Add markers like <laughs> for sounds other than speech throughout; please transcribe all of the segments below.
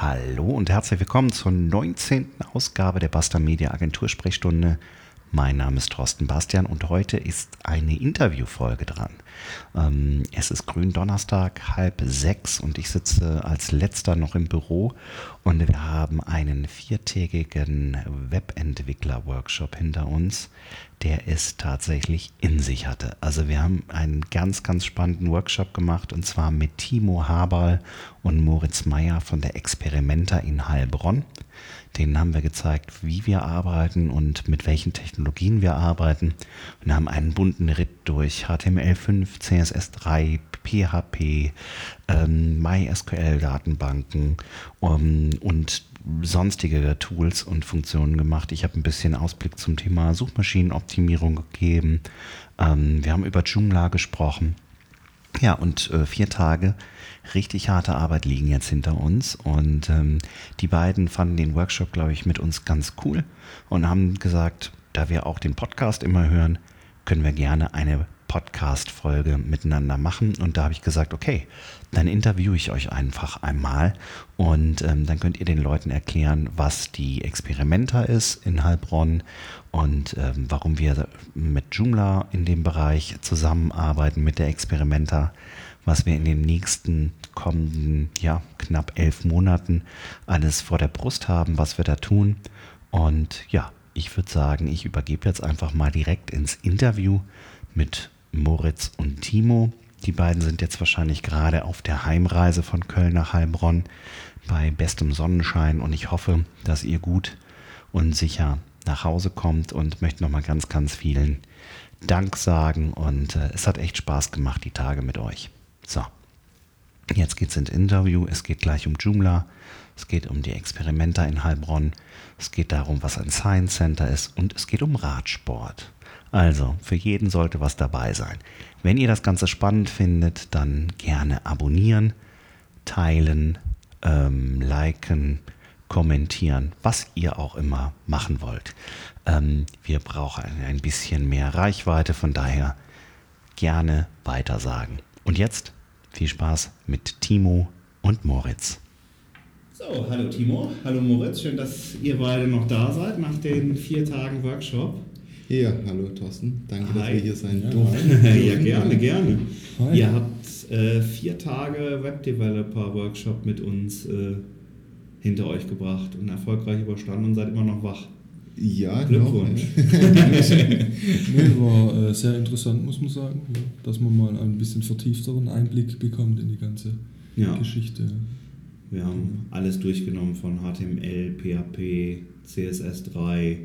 Hallo und herzlich willkommen zur 19. Ausgabe der Basta Media Agentur Sprechstunde. Mein Name ist Thorsten Bastian und heute ist eine Interviewfolge dran. Ähm, es ist Gründonnerstag, halb sechs und ich sitze als letzter noch im Büro und wir haben einen viertägigen Webentwickler-Workshop hinter uns, der es tatsächlich in sich hatte. Also wir haben einen ganz, ganz spannenden Workshop gemacht und zwar mit Timo Haberl und Moritz Meyer von der Experimenta in Heilbronn. Denen haben wir gezeigt, wie wir arbeiten und mit welchen Technologien wir arbeiten und haben einen bunten Ritt durch HTML5, CSS3, PHP, ähm, MySQL-Datenbanken um, und sonstige Tools und Funktionen gemacht. Ich habe ein bisschen Ausblick zum Thema Suchmaschinenoptimierung gegeben. Ähm, wir haben über Joomla gesprochen. Ja, und äh, vier Tage richtig harte Arbeit liegen jetzt hinter uns. Und ähm, die beiden fanden den Workshop, glaube ich, mit uns ganz cool und haben gesagt, da wir auch den Podcast immer hören, können wir gerne eine Podcast-Folge miteinander machen. Und da habe ich gesagt, okay, dann interviewe ich euch einfach einmal und ähm, dann könnt ihr den Leuten erklären, was die Experimenta ist in Heilbronn und ähm, warum wir mit Joomla in dem Bereich zusammenarbeiten mit der Experimenta, was wir in den nächsten kommenden, ja, knapp elf Monaten alles vor der Brust haben, was wir da tun. Und ja, ich würde sagen, ich übergebe jetzt einfach mal direkt ins Interview mit Moritz und Timo. Die beiden sind jetzt wahrscheinlich gerade auf der Heimreise von Köln nach Heilbronn bei bestem Sonnenschein und ich hoffe, dass ihr gut und sicher nach Hause kommt und möchte nochmal ganz, ganz vielen Dank sagen und äh, es hat echt Spaß gemacht, die Tage mit euch. So, jetzt geht's ins Interview. Es geht gleich um Joomla. Es geht um die Experimenta in Heilbronn. Es geht darum, was ein Science Center ist und es geht um Radsport. Also, für jeden sollte was dabei sein. Wenn ihr das Ganze spannend findet, dann gerne abonnieren, teilen, ähm, liken, kommentieren, was ihr auch immer machen wollt. Ähm, wir brauchen ein bisschen mehr Reichweite, von daher gerne weitersagen. Und jetzt viel Spaß mit Timo und Moritz. So, hallo Timo, hallo Moritz, schön, dass ihr beide noch da seid nach den vier Tagen Workshop. Ja, hallo Thorsten. Danke, Hi. dass wir hier sein Ja, durften. ja, gerne, gerne. Hi. Ihr habt äh, vier Tage Web-Developer-Workshop mit uns äh, hinter euch gebracht und erfolgreich überstanden und seid immer noch wach. Ja, Glückwunsch. <laughs> Nee, war äh, sehr interessant, muss man sagen, ja, dass man mal ein bisschen vertiefteren Einblick bekommt in die ganze Ja, Geschichte. wir haben alles durchgenommen von HTML, PHP, CSS3,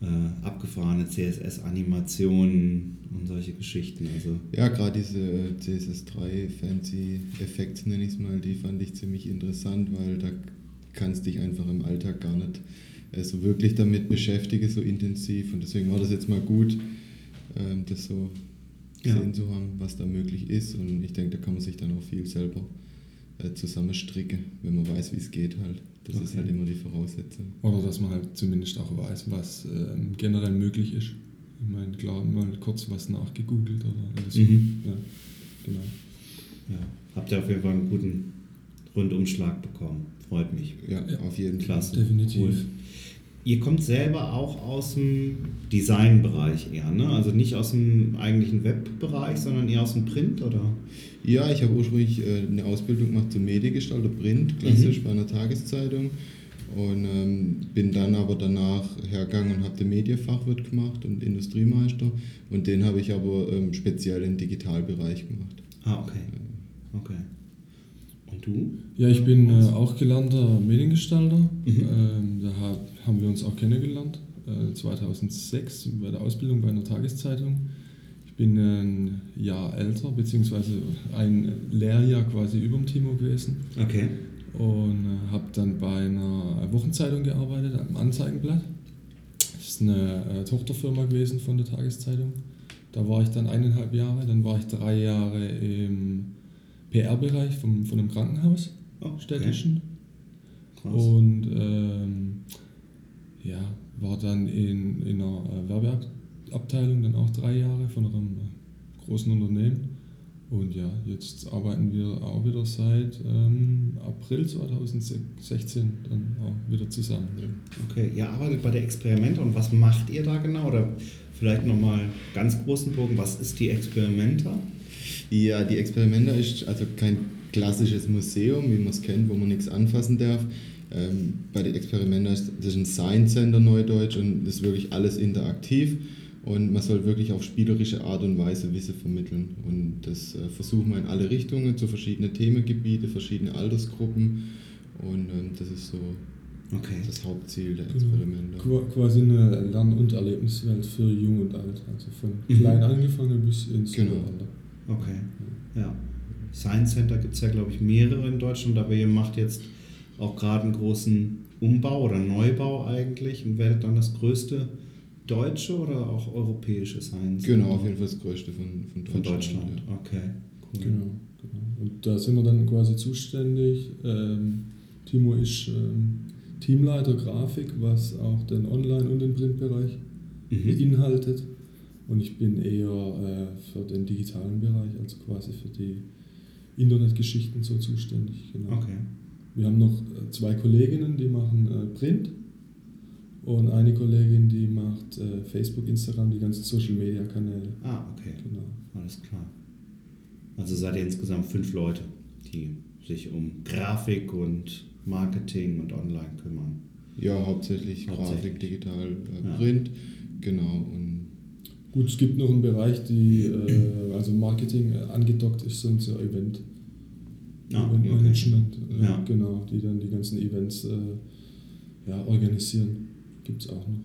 äh, abgefahrene CSS-Animationen und solche Geschichten. Also Ja, ja gerade diese äh, CSS3 Fancy Effects, nenne ich es mal, die fand ich ziemlich interessant, weil da kannst dich einfach im Alltag gar nicht äh, so wirklich damit beschäftigen, so intensiv. Und deswegen war das jetzt mal gut, ähm, das so Ja. gesehen zu haben, was da möglich ist. Und ich denke, da kann man sich dann auch viel selber äh, zusammenstricken, wenn man weiß, wie es geht halt. Das ist Okay. halt immer die Voraussetzung. Oder dass man halt zumindest auch weiß, was ähm, generell möglich ist. Ich meine, klar, mal kurz was nachgegoogelt oder alles. Mhm. Ja, genau. ja, habt ihr auf jeden Fall einen guten Rundumschlag bekommen. Freut mich. Ja, Ja. auf jeden Fall. Klasse. Definitiv. Cool. Ihr kommt selber auch aus dem Designbereich eher, ne? Also nicht aus dem eigentlichen Webbereich, sondern eher aus dem Print, oder? Ja, ich habe ursprünglich äh, eine Ausbildung gemacht zum Mediengestalter Print, klassisch Mhm. bei einer Tageszeitung. Und ähm, bin dann aber danach hergegangen und habe den Medienfachwirt gemacht und Industriemeister. Und den habe ich aber ähm, speziell im Digitalbereich gemacht. Ah, okay. Okay. Und du? Ja, ich bin äh, auch gelernter Mediengestalter. Mhm. Ähm, da hab, haben wir uns auch kennengelernt. Äh, 2006 bei der Ausbildung bei einer Tageszeitung. Ich bin ein Jahr älter, beziehungsweise ein Lehrjahr quasi über dem Timo gewesen. Okay. Und äh, habe dann bei einer Wochenzeitung gearbeitet, am Anzeigenblatt. Das ist eine äh, Tochterfirma gewesen von der Tageszeitung. Da war ich dann eineinhalb Jahre. Dann war ich drei Jahre im PR-Bereich vom, von einem Krankenhaus, Oh, okay. städtischen. Krass. Und ähm, ja, war dann in, in einer äh, Werbeabteilung dann auch drei Jahre von einem äh, großen Unternehmen. Und ja, jetzt arbeiten wir auch wieder seit ähm, April 2016 dann auch wieder zusammen. Okay, ihr arbeitet bei der Experimenta und was macht ihr da genau? Oder vielleicht nochmal ganz großen Bogen, was ist die Experimenta? Ja, die Experimenta ist also kein klassisches Museum, wie man es kennt, wo man nichts anfassen darf. Ähm, bei den Experimenta ist das ein Science Center Neudeutsch und das ist wirklich alles interaktiv und man soll wirklich auf spielerische Art und Weise Wissen vermitteln. Und das äh, versuchen wir in alle Richtungen, zu verschiedenen Themengebiete, verschiedene Altersgruppen. Und ähm, das ist so okay. das Hauptziel der genau. Experimente. Genau. Quasi eine Lern- und Erlebniswelt für Jung und Alt, also von mhm. klein angefangen bis ins genau. Alter. Okay, ja. Science Center gibt es ja, glaube ich, mehrere in Deutschland, aber ihr macht jetzt auch gerade einen großen Umbau oder Neubau eigentlich und werdet dann das größte deutsche oder auch europäische Science? Genau, auf jeden Fall das größte von, von Deutschland. Von Deutschland, ja. okay. Cool. Genau, genau. Und da sind wir dann quasi zuständig. Ähm, Timo ist ähm, Teamleiter Grafik, was auch den Online- und den Printbereich mhm. beinhaltet. Und ich bin eher äh, für den digitalen Bereich, also quasi für die Internetgeschichten so zuständig. Genau. Okay. Wir haben noch äh, zwei Kolleginnen, die machen äh, Print und eine Kollegin, die macht äh, Facebook, Instagram, die ganzen Social Media Kanäle. Ah, okay. Genau. Alles klar. Also seid ihr insgesamt fünf Leute, die sich um Grafik und Marketing und Online kümmern. Ja, hauptsächlich, hauptsächlich. Grafik, digital, äh, Print, ja. genau. Und Gut, es gibt noch einen Bereich, die äh, also Marketing äh, angedockt ist, sind so Event. Ah, Event Management, okay. ja. genau, die dann die ganzen Events äh, ja, organisieren gibt es auch noch.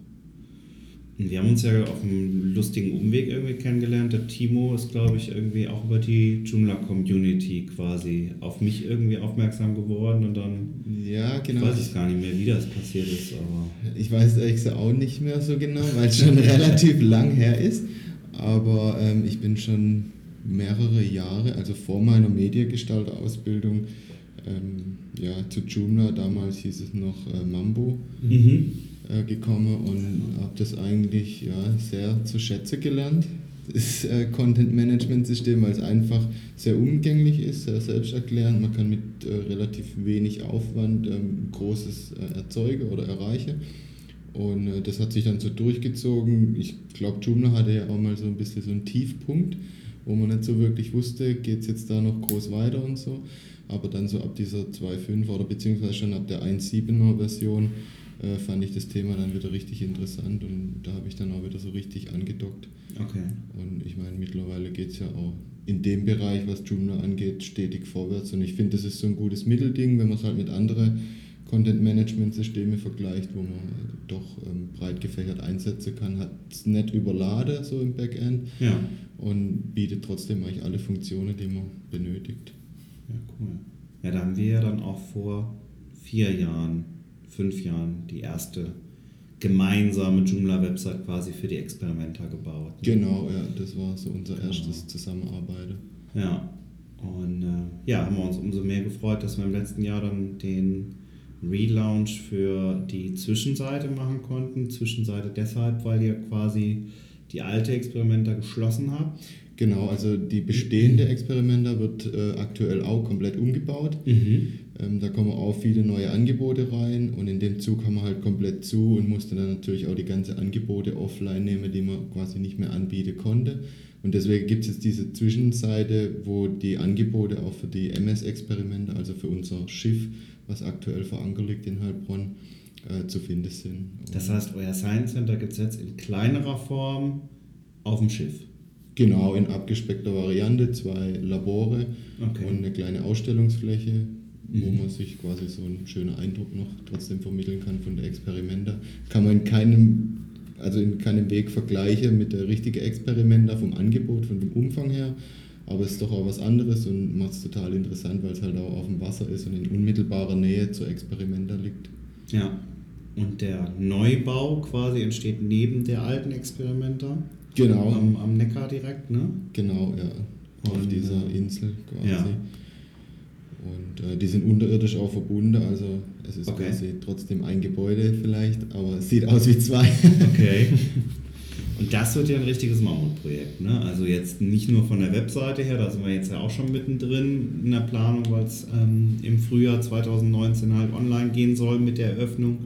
Wir haben uns ja auf einem lustigen Umweg irgendwie kennengelernt. Der Timo ist, glaube ich, irgendwie auch über die Joomla-Community quasi auf mich irgendwie aufmerksam geworden und dann ja, genau. ich weiß ich gar nicht mehr, wie das passiert ist. Aber ich weiß ehrlich gesagt auch nicht mehr so genau, weil es schon <laughs> relativ lang her ist. Aber ähm, ich bin schon mehrere Jahre, also vor meiner Mediengestalter-Ausbildung, ähm, ja, zu Joomla, damals hieß es noch äh, Mambo. Mhm äh, gekommen und habe das eigentlich ja, sehr zu schätzen gelernt. Das äh, Content-Management-System, weil es einfach sehr umgänglich ist, sehr selbsterklärend. Man kann mit äh, relativ wenig Aufwand ähm, Großes äh, erzeugen oder erreichen. Und das hat sich dann so durchgezogen. Ich glaube, Joomla hatte ja auch mal so ein bisschen so einen Tiefpunkt, wo man nicht so wirklich wusste, geht es jetzt da noch groß weiter und so. Aber dann so ab dieser 2.5 oder beziehungsweise schon ab der 1.7er Version äh, fand ich das Thema dann wieder richtig interessant und da habe ich dann auch wieder so richtig angedockt. Okay. Und ich meine, mittlerweile geht es ja auch in dem Bereich, was Joomla angeht, stetig vorwärts und ich finde, das ist so ein gutes Mittelding, wenn man es halt mit anderen Content-Management-Systeme vergleicht, wo man doch ähm, breit gefächert einsetzen kann, hat es nicht überladen so im Backend ja. und bietet trotzdem eigentlich alle Funktionen, die man benötigt. Ja, cool. Ja, da haben wir ja dann auch vor vier Jahren fünf Jahren die erste gemeinsame Joomla-Website quasi für die Experimenter gebaut. Genau, ja, das war so unser genau. erstes Zusammenarbeiten. Ja, und äh, ja, haben wir uns umso mehr gefreut, dass wir im letzten Jahr dann den Relaunch für die Zwischenseite machen konnten. Zwischenseite deshalb, weil ihr quasi die alte Experimenter geschlossen habt. Genau, also die bestehende Experimenter wird äh, aktuell auch komplett umgebaut. Mhm. Ähm, da kommen auch viele neue Angebote rein und in dem Zug haben wir halt komplett zu und mussten dann natürlich auch die ganzen Angebote offline nehmen, die man quasi nicht mehr anbieten konnte. Und deswegen gibt es jetzt diese Zwischenseite, wo die Angebote auch für die MS-Experimente, also für unser Schiff, was aktuell vor Anker liegt in Heilbronn, äh, zu finden sind. Und das heißt, euer Science Center gibt es jetzt in kleinerer Form auf dem Schiff? Genau, in abgespeckter Variante, zwei Labore okay. und eine kleine Ausstellungsfläche wo mhm. man sich quasi so einen schönen Eindruck noch trotzdem vermitteln kann von der Experimenta. Kann man in keinem, also in keinem Weg vergleichen mit der richtigen Experimenta vom Angebot, von dem Umfang her. Aber es ist doch auch was anderes und macht es total interessant, weil es halt auch auf dem Wasser ist und in unmittelbarer Nähe zur Experimenta liegt. Ja. Und der Neubau quasi entsteht neben der alten Experimenta. Genau. Am, am Neckar direkt, ne? Genau, ja. Auf und, dieser äh, Insel quasi. Ja. Und äh, die sind unterirdisch auch verbunden, also es ist okay. quasi trotzdem ein Gebäude vielleicht, aber es sieht aus wie zwei. Okay. <laughs> Und das wird ja ein richtiges Mammutprojekt. Ne? Also jetzt nicht nur von der Webseite her, da sind wir jetzt ja auch schon mittendrin in der Planung, weil es ähm, im Frühjahr 2019 halt online gehen soll mit der Eröffnung,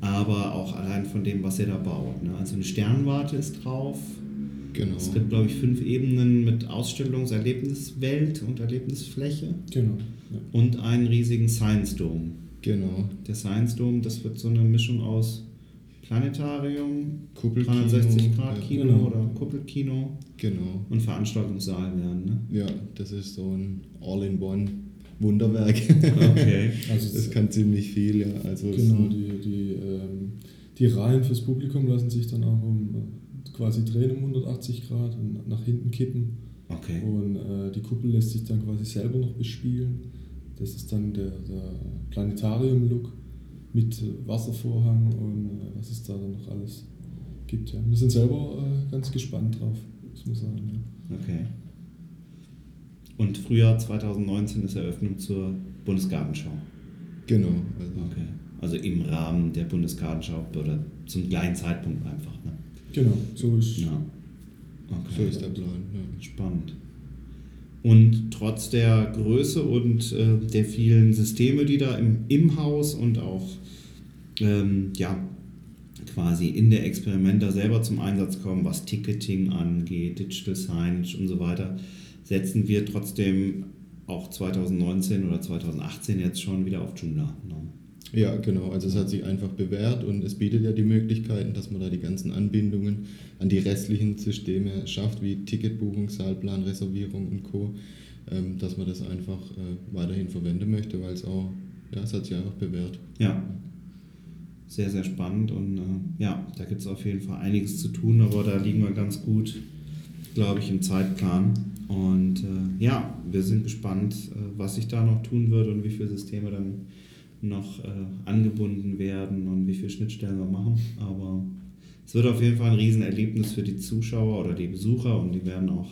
aber auch allein von dem, was ihr da baut. Ne? Also eine Sternwarte ist drauf. Genau. Es gibt, glaube ich, fünf Ebenen mit Ausstellungs-, Erlebniswelt und Erlebnisfläche Genau. Ja. und einen riesigen Science Dome. Genau. Der Science Dome, das wird so eine Mischung aus Planetarium, Kuppelkino. 360 Grad ja, Kino genau. oder Kuppelkino Genau. und Veranstaltungssaal werden. Ne? Ja, das ist so ein All-in-One-Wunderwerk. Okay. <laughs> Also Das kann ziemlich viel, ja. Also es Genau, die, die, ähm, die Reihen fürs Publikum lassen sich dann auch um quasi drehen um 180 Grad und nach hinten kippen. Okay. Und äh, die Kuppel lässt sich dann quasi selber noch bespielen. Das ist dann der, der Planetarium-Look mit Wasservorhang und äh, was es da dann noch alles gibt. Ja. Wir sind selber äh, ganz gespannt drauf, muss man sagen. Ja. Okay. Und Frühjahr 2019 ist Eröffnung zur Bundesgartenschau. Genau. Also, Okay. Also im Rahmen der Bundesgartenschau oder zum gleichen Zeitpunkt einfach. Ne? Genau, so ist Ja. Okay. So ist der Plan. Ja. Spannend. Und trotz der Größe und äh, der vielen Systeme, die da im, im Haus und auch ähm, ja, quasi in der Experimenta selber zum Einsatz kommen, was Ticketing angeht, Digital Signage und so weiter, setzen wir trotzdem auch 2019 oder 2018 jetzt schon wieder auf Joomla. Ne? Ja, genau. Also es hat sich einfach bewährt und es bietet ja die Möglichkeiten, dass man da die ganzen Anbindungen an die restlichen Systeme schafft, wie Ticketbuchung, Saalplan, Reservierung und Co., ähm, dass man das einfach äh, weiterhin verwenden möchte, weil es auch, ja, es hat sich einfach bewährt. Ja, sehr, sehr spannend und äh, ja, da gibt es auf jeden Fall einiges zu tun, aber da liegen wir ganz gut, glaube ich, im Zeitplan. Und äh, ja, wir sind gespannt, äh, was sich da noch tun wird und wie viele Systeme dann noch äh, angebunden werden und wie viele Schnittstellen wir machen. Aber es wird auf jeden Fall ein Riesenerlebnis für die Zuschauer oder die Besucher und die werden auch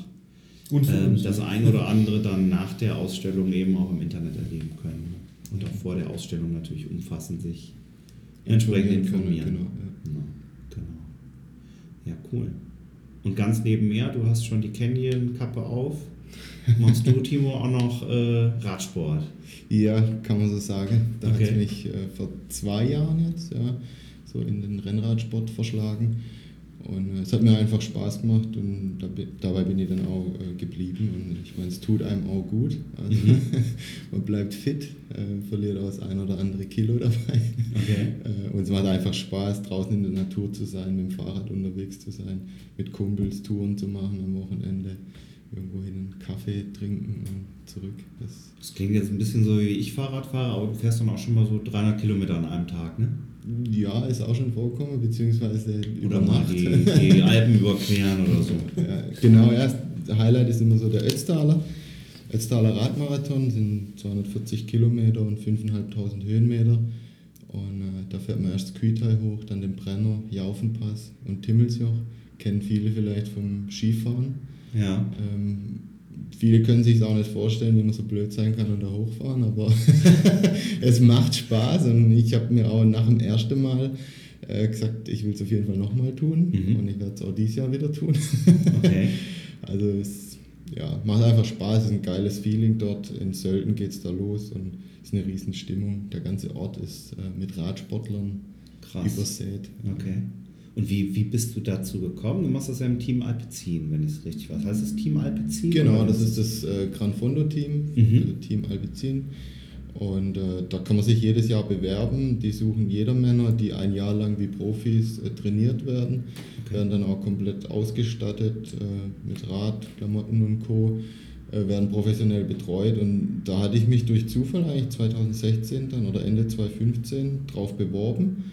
uns, das ein oder andere dann nach der Ausstellung eben auch im Internet erleben können. Und auch vor der Ausstellung natürlich umfassend sich entsprechend Informieren können, Ja, genau. Ja, cool. Und ganz nebenher, du hast schon die Canyon-Kappe auf. Machst du, Timo, auch noch äh, Radsport? Ja, kann man so sagen. Da hat Okay. es mich äh, vor zwei Jahren jetzt ja, so in den Rennradsport verschlagen. Und äh, es hat mir einfach Spaß gemacht und da, dabei bin ich dann auch äh, geblieben. Und ich meine, es tut einem auch gut. Also, Mhm. <laughs> man bleibt fit, äh, verliert auch das ein oder andere Kilo dabei. Okay. Äh, und es macht einfach Spaß, draußen in der Natur zu sein, mit dem Fahrrad unterwegs zu sein, mit Kumpels Touren zu machen am Wochenende, irgendwo hin einen Kaffee trinken und zurück. Das Das klingt jetzt ein bisschen so wie ich Fahrrad fahre, aber du fährst dann auch schon mal so 300 Kilometer an einem Tag, ne? Ja, ist auch schon vorgekommen, beziehungsweise Oder mal die, die <laughs> Alpen überqueren oder so. ja, genau, erst der Highlight ist immer so der Ötztaler. Ötztaler Radmarathon sind 240 Kilometer und 5.500 Höhenmeter. Und äh, da fährt man erst Kütai hoch, dann den Brenner, Jaufenpass und Timmelsjoch. Kennen viele vielleicht vom Skifahren. Ja. Ähm, viele können sich auch nicht vorstellen, wie man so blöd sein kann und da hochfahren, aber <laughs> es macht Spaß und ich habe mir auch nach dem ersten Mal äh, gesagt, ich will es auf jeden Fall nochmal tun Mhm. und ich werde es auch dieses Jahr wieder tun. Okay. <laughs> Also es ja, macht einfach Spaß, es ist ein geiles Feeling dort. In Sölden geht es da los und es ist eine riesen Stimmung. Der ganze Ort ist äh, mit Radsportlern Krass. übersät. Okay. Und wie, wie bist du dazu gekommen? Du machst das ja im Team Alpecin, wenn ich es richtig weiß. Heißt das Team Alpecin? Genau, das ist das äh, Gran Fondo Team, Mhm. also Team Alpecin. Und äh, da kann man sich jedes Jahr bewerben. Die suchen jeder Männer, die ein Jahr lang wie Profis äh, trainiert werden, Okay. werden dann auch komplett ausgestattet äh, mit Rad, Klamotten und Co. Äh, werden professionell betreut. Und da hatte ich mich durch Zufall eigentlich 2016 dann oder Ende 2015 drauf beworben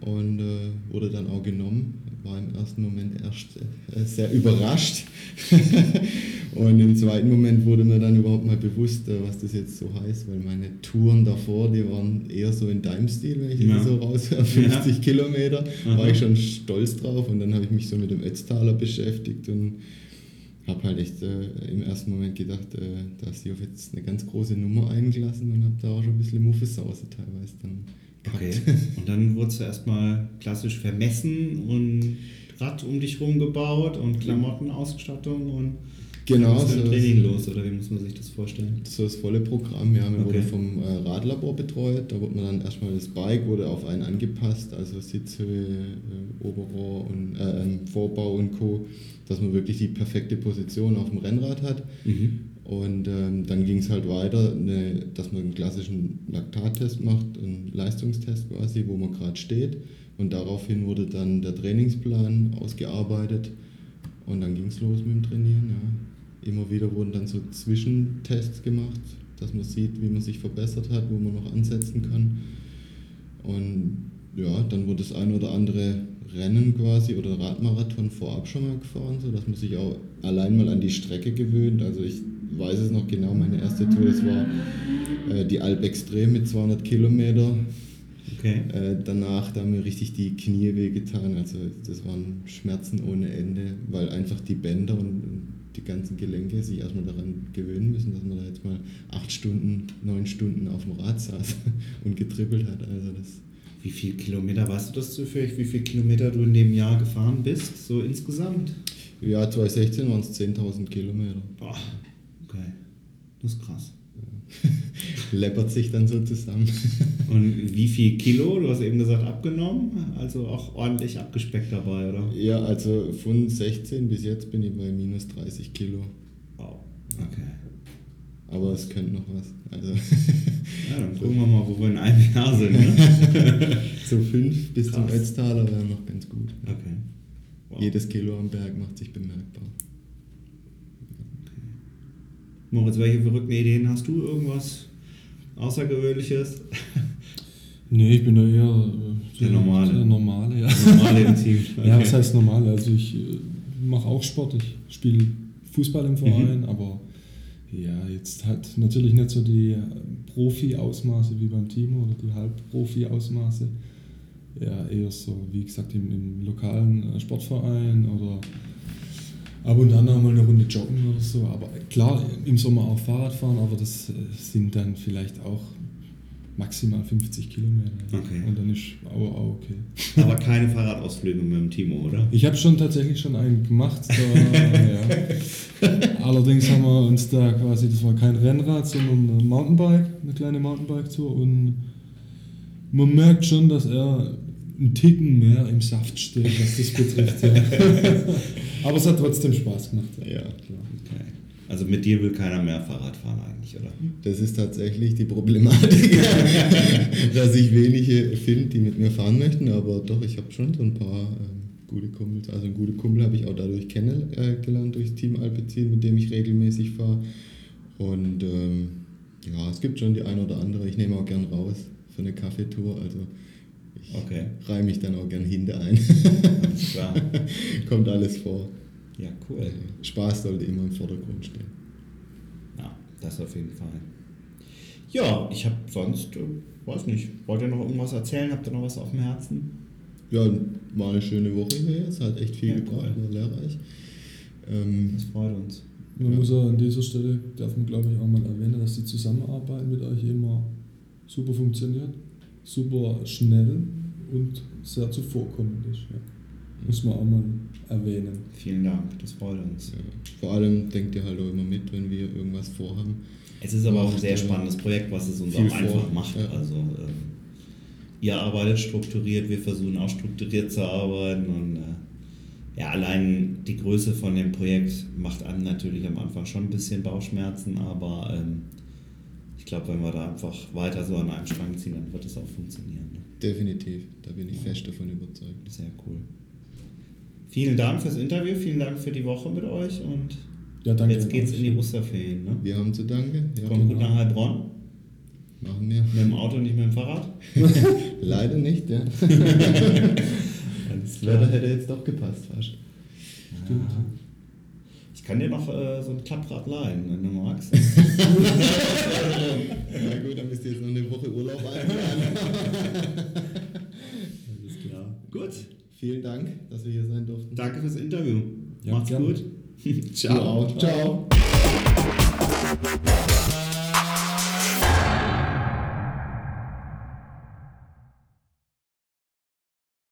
und äh, wurde dann auch genommen. War im ersten Moment erst äh, sehr überrascht. <laughs> und im zweiten Moment wurde mir dann überhaupt mal bewusst, äh, was das jetzt so heißt, weil meine Touren davor, die waren eher so in deinem Stil, wenn ich Ja. so raushöre, 50 Ja. Kilometer, Aha. war ich schon stolz drauf und dann habe ich mich so mit dem Ötztaler beschäftigt und habe halt echt äh, im ersten Moment gedacht, äh, da ist sie auf jetzt eine ganz große Nummer eingelassen und habe da auch schon ein bisschen Muffesauce teilweise dann Okay. Und dann wurdest du erstmal klassisch vermessen und Rad um dich rum gebaut und Klamottenausstattung und Genau, ist so Training los oder wie muss man sich das vorstellen? So das volle Programm, ja. Wir Okay. wurden vom äh, Radlabor betreut. Da wurde man dann erstmal das Bike wurde auf einen angepasst, also Sitzhöhe, äh, Oberrohr und äh, ähm, Vorbau und Co., dass man wirklich die perfekte Position auf dem Rennrad hat. Und ähm, dann ging es halt weiter, ne, dass man einen klassischen Laktattest macht, einen Leistungstest quasi, wo man gerade steht. Und daraufhin wurde dann der Trainingsplan ausgearbeitet. Und dann ging es los mit dem Trainieren. Ja. Immer wieder wurden dann so Zwischentests gemacht, dass man sieht, wie man sich verbessert hat, wo man noch ansetzen kann. Und ja, dann wurde das ein oder andere Rennen quasi oder Radmarathon vorab schon mal gefahren, so dass man sich auch allein mal an die Strecke gewöhnt. Also ich weiß es noch genau, meine erste Tour, das war äh, die Alp Extrem mit 200 Kilometer. Okay. Äh, danach, da haben mir richtig die Knie wehgetan. Also das waren Schmerzen ohne Ende, weil einfach die Bänder und die ganzen Gelenke sich erstmal daran gewöhnen müssen, dass man da jetzt mal acht Stunden, neun Stunden auf dem Rad saß <laughs> und getrippelt hat. Also das Wie viele Kilometer, weißt du das zufällig, wie viele Kilometer du in dem Jahr gefahren bist, so insgesamt? ja, 2016 waren es 10.000 Kilometer. Boah, okay. Das ist krass. <laughs> Läppert sich dann so zusammen. <laughs> Und wie viel Kilo? Du hast eben gesagt, abgenommen, also auch ordentlich abgespeckt dabei, oder? ja, also von 16 bis jetzt bin ich bei minus 30 Kilo. Wow. Okay. Aber es könnte noch was. Also <laughs> Ja, dann gucken wir mal, wo wir in einem Jahr sind. Ne? so 5 bis zum Krass. Ötztaler wäre noch ganz gut. Okay. Wow. Jedes Kilo am Berg macht sich bemerkbar. Moritz, welche verrückten Ideen hast du? Irgendwas Außergewöhnliches? <laughs> Nee, ich bin da eher äh, Der Normale. Der Normale, ja. Normal im Team. <laughs> Ja, Okay. was heißt normal? Also ich äh, mache auch Sport, ich spiele Fußball im Verein, aber ja, jetzt halt natürlich nicht so die äh, Profi-Ausmaße wie beim Timo oder die Halb-Profi-Ausmaße. Ja, eher so, wie gesagt, im, im lokalen Sportverein oder ab und an auch mal eine Runde joggen oder so. Aber klar, im Sommer auch Fahrrad fahren, aber das äh, sind dann vielleicht auch maximal 50 Kilometer. Okay. Und dann ist auch, auch okay. <laughs> Aber keine Fahrradausflüge mit dem Timo, oder? Ich habe schon tatsächlich schon einen gemacht. Da, ja. <laughs> Allerdings haben wir uns da quasi, das war kein Rennrad, sondern ein Mountainbike, eine kleine Mountainbike-Tour. Und man merkt schon, dass er einen Ticken mehr im Saft steht, was das betrifft. Ja. <laughs> Aber es hat trotzdem Spaß gemacht. Ja, klar. Okay. Also mit dir will keiner mehr Fahrrad fahren eigentlich, oder? Das ist tatsächlich die Problematik, <laughs> dass ich wenige finde, die mit mir fahren möchten, aber doch, ich habe schon so ein paar ähm, gute Kumpels. Also einen guten Kumpel habe ich auch dadurch kennengelernt, durchs Team Alpecin, mit dem ich regelmäßig fahre. Und ähm, ja, es gibt schon die ein oder andere. Ich nehme auch gern raus für eine Kaffeetour, also ich Okay. reihe mich dann auch gern hinter ein. Klar. <laughs> Kommt alles vor. Ja, cool. Spaß sollte immer im Vordergrund stehen. Ja, das auf jeden Fall. Ja, ich habe sonst, äh, weiß nicht, wollt ihr noch irgendwas erzählen? Habt ihr noch was auf dem Herzen? Ja, war eine schöne Woche hier jetzt, hat echt viel Ja, gebracht, cool. war lehrreich. Ähm, Das freut uns. Man Ja. muss auch an dieser Stelle, darf man glaube ich auch mal erwähnen, dass die Zusammenarbeit mit euch immer super funktioniert, super schnell und sehr zuvorkommend ist. Ja. Muss man auch mal erwähnen. Vielen Dank, das freut uns. ja. Vor allem denkt ihr halt auch immer mit, wenn wir irgendwas vorhaben. Es ist aber auch ein sehr äh, spannendes Projekt, was es uns auch einfach vor, macht. ja. Also ähm, ihr arbeitet strukturiert, wir versuchen auch strukturiert zu arbeiten und äh, ja, allein die Größe von dem Projekt macht einem natürlich am Anfang schon ein bisschen Bauchschmerzen, aber ähm, ich glaube, wenn wir da einfach weiter so an einem Strang ziehen, dann wird es auch funktionieren. Ne? Definitiv, da bin ich fest davon überzeugt. Sehr cool. Vielen Dank fürs Interview, vielen Dank für die Woche mit euch und Ja, danke. jetzt geht's in die Osterferien. Ne? Wir haben zu danken. Ja, Kommt gut genau. nach Heilbronn, machen wir. mit dem Auto, nicht mit dem Fahrrad. <laughs> Leider nicht, ja. <laughs> Das Wetter hätte jetzt doch gepasst fast. Ja. Ich kann dir noch äh, so ein Klapprad leihen, wenn du magst. <laughs> <laughs> Ja gut, dann müsst ihr jetzt noch eine Woche Urlaub. Alles klar. Gut. Vielen Dank, dass wir hier sein durften. Danke fürs Interview. Ja, Macht's gerne. gut. <laughs> Du auch. Ciao.